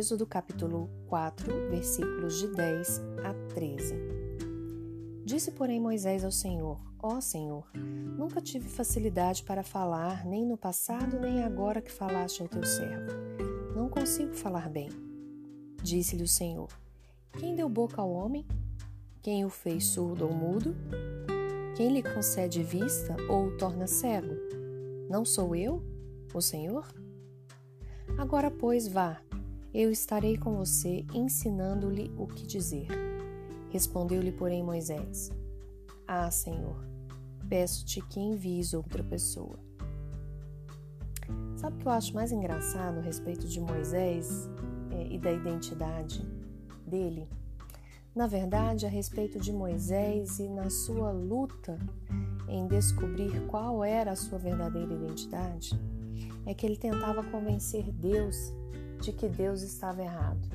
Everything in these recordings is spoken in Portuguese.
Êxodo capítulo 4, versículos de 10 a 13. Disse, porém, Moisés ao Senhor: Ó oh, Senhor, nunca tive facilidade para falar, nem no passado, nem agora que falaste ao teu servo. Não consigo falar bem. Disse-lhe o Senhor: Quem deu boca ao homem? Quem o fez surdo ou mudo? Quem lhe concede vista ou o torna cego? Não sou eu, o Senhor? Agora, pois, vá, eu estarei com você, ensinando-lhe o que dizer. Respondeu-lhe, porém, Moisés: Ah, Senhor, peço-te que envies outra pessoa. Sabe o que eu acho mais engraçado a respeito de Moisés é, e da identidade dele? Na verdade, a respeito de Moisés e na sua luta em descobrir qual era a sua verdadeira identidade, é que ele tentava convencer Deus de que Deus estava errado.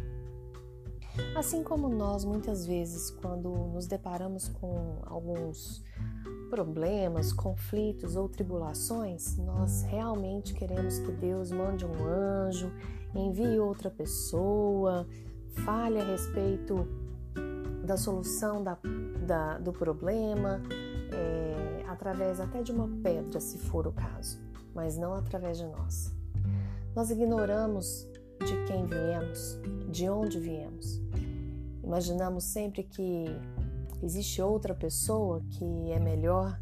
Assim como nós, muitas vezes, quando nos deparamos com alguns problemas, conflitos ou tribulações, nós realmente queremos que Deus mande um anjo, envie outra pessoa, fale a respeito da solução da, da, do problema, é, através até de uma pedra, se for o caso, mas não através de nós. Nós ignoramos de quem viemos, de onde viemos. Imaginamos sempre que existe outra pessoa que é melhor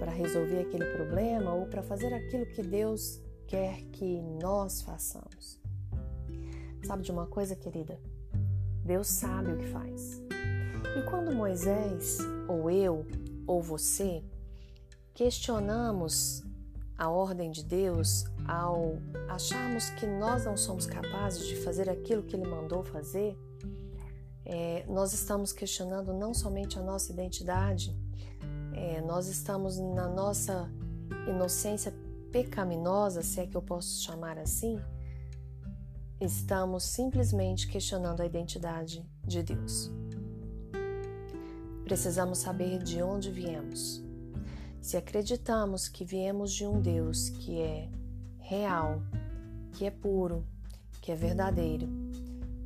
para resolver aquele problema ou para fazer aquilo que Deus quer que nós façamos. Sabe de uma coisa, querida? Deus sabe o que faz. E quando Moisés, ou eu, ou você, questionamos a ordem de Deus ao acharmos que nós não somos capazes de fazer aquilo que Ele mandou fazer, é, nós estamos questionando não somente a nossa identidade, é, nós estamos na nossa inocência pecaminosa, se é que eu posso chamar assim, estamos simplesmente questionando a identidade de Deus. Precisamos saber de onde viemos. Se acreditamos que viemos de um Deus que é real, que é puro, que é verdadeiro,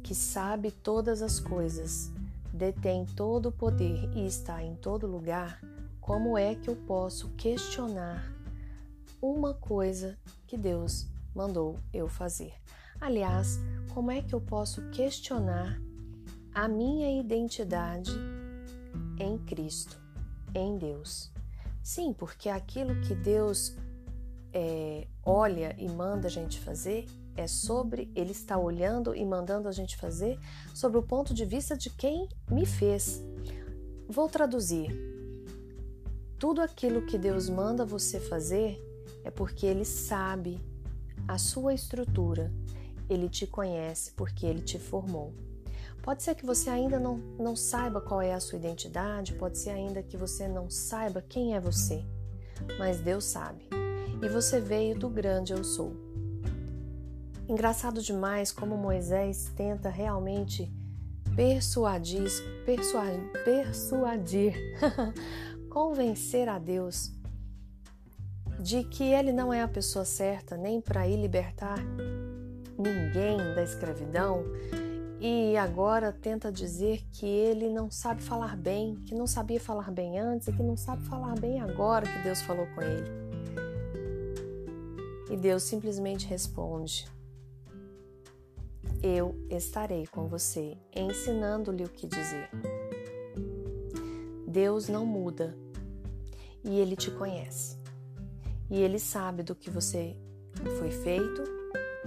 que sabe todas as coisas, detém todo o poder e está em todo lugar, como é que eu posso questionar uma coisa que Deus mandou eu fazer? Aliás, como é que eu posso questionar a minha identidade em Cristo, em Deus. Sim, porque aquilo que Deus é, olha e manda a gente fazer é sobre, Ele está olhando e mandando a gente fazer sobre o ponto de vista de quem me fez. Vou traduzir. Tudo aquilo que Deus manda você fazer é porque Ele sabe a sua estrutura, Ele te conhece porque Ele te formou. Pode ser que você ainda não, não saiba qual é a sua identidade, pode ser ainda que você não saiba quem é você, mas Deus sabe. E você veio do grande eu sou. Engraçado demais como Moisés tenta realmente persuadir, persuadir, persuadir convencer a Deus de que ele não é a pessoa certa nem para ir libertar ninguém da escravidão, e agora tenta dizer que ele não sabe falar bem, que não sabia falar bem antes e que não sabe falar bem agora que Deus falou com ele. E Deus simplesmente responde: Eu estarei com você, ensinando-lhe o que dizer. Deus não muda e ele te conhece. E ele sabe do que você foi feito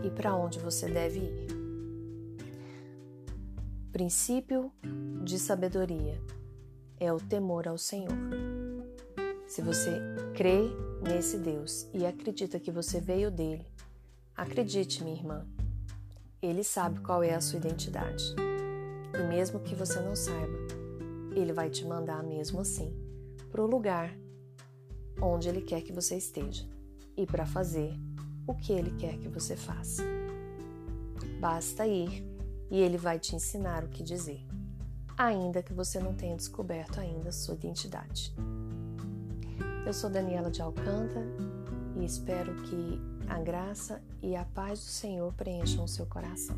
e para onde você deve ir princípio de sabedoria é o temor ao Senhor. Se você crê nesse Deus e acredita que você veio dele, acredite, minha irmã, ele sabe qual é a sua identidade. E mesmo que você não saiba, ele vai te mandar mesmo assim para o lugar onde ele quer que você esteja e para fazer o que ele quer que você faça. Basta ir e ele vai te ensinar o que dizer, ainda que você não tenha descoberto ainda sua identidade. Eu sou Daniela de Alcântara e espero que a graça e a paz do Senhor preencham o seu coração.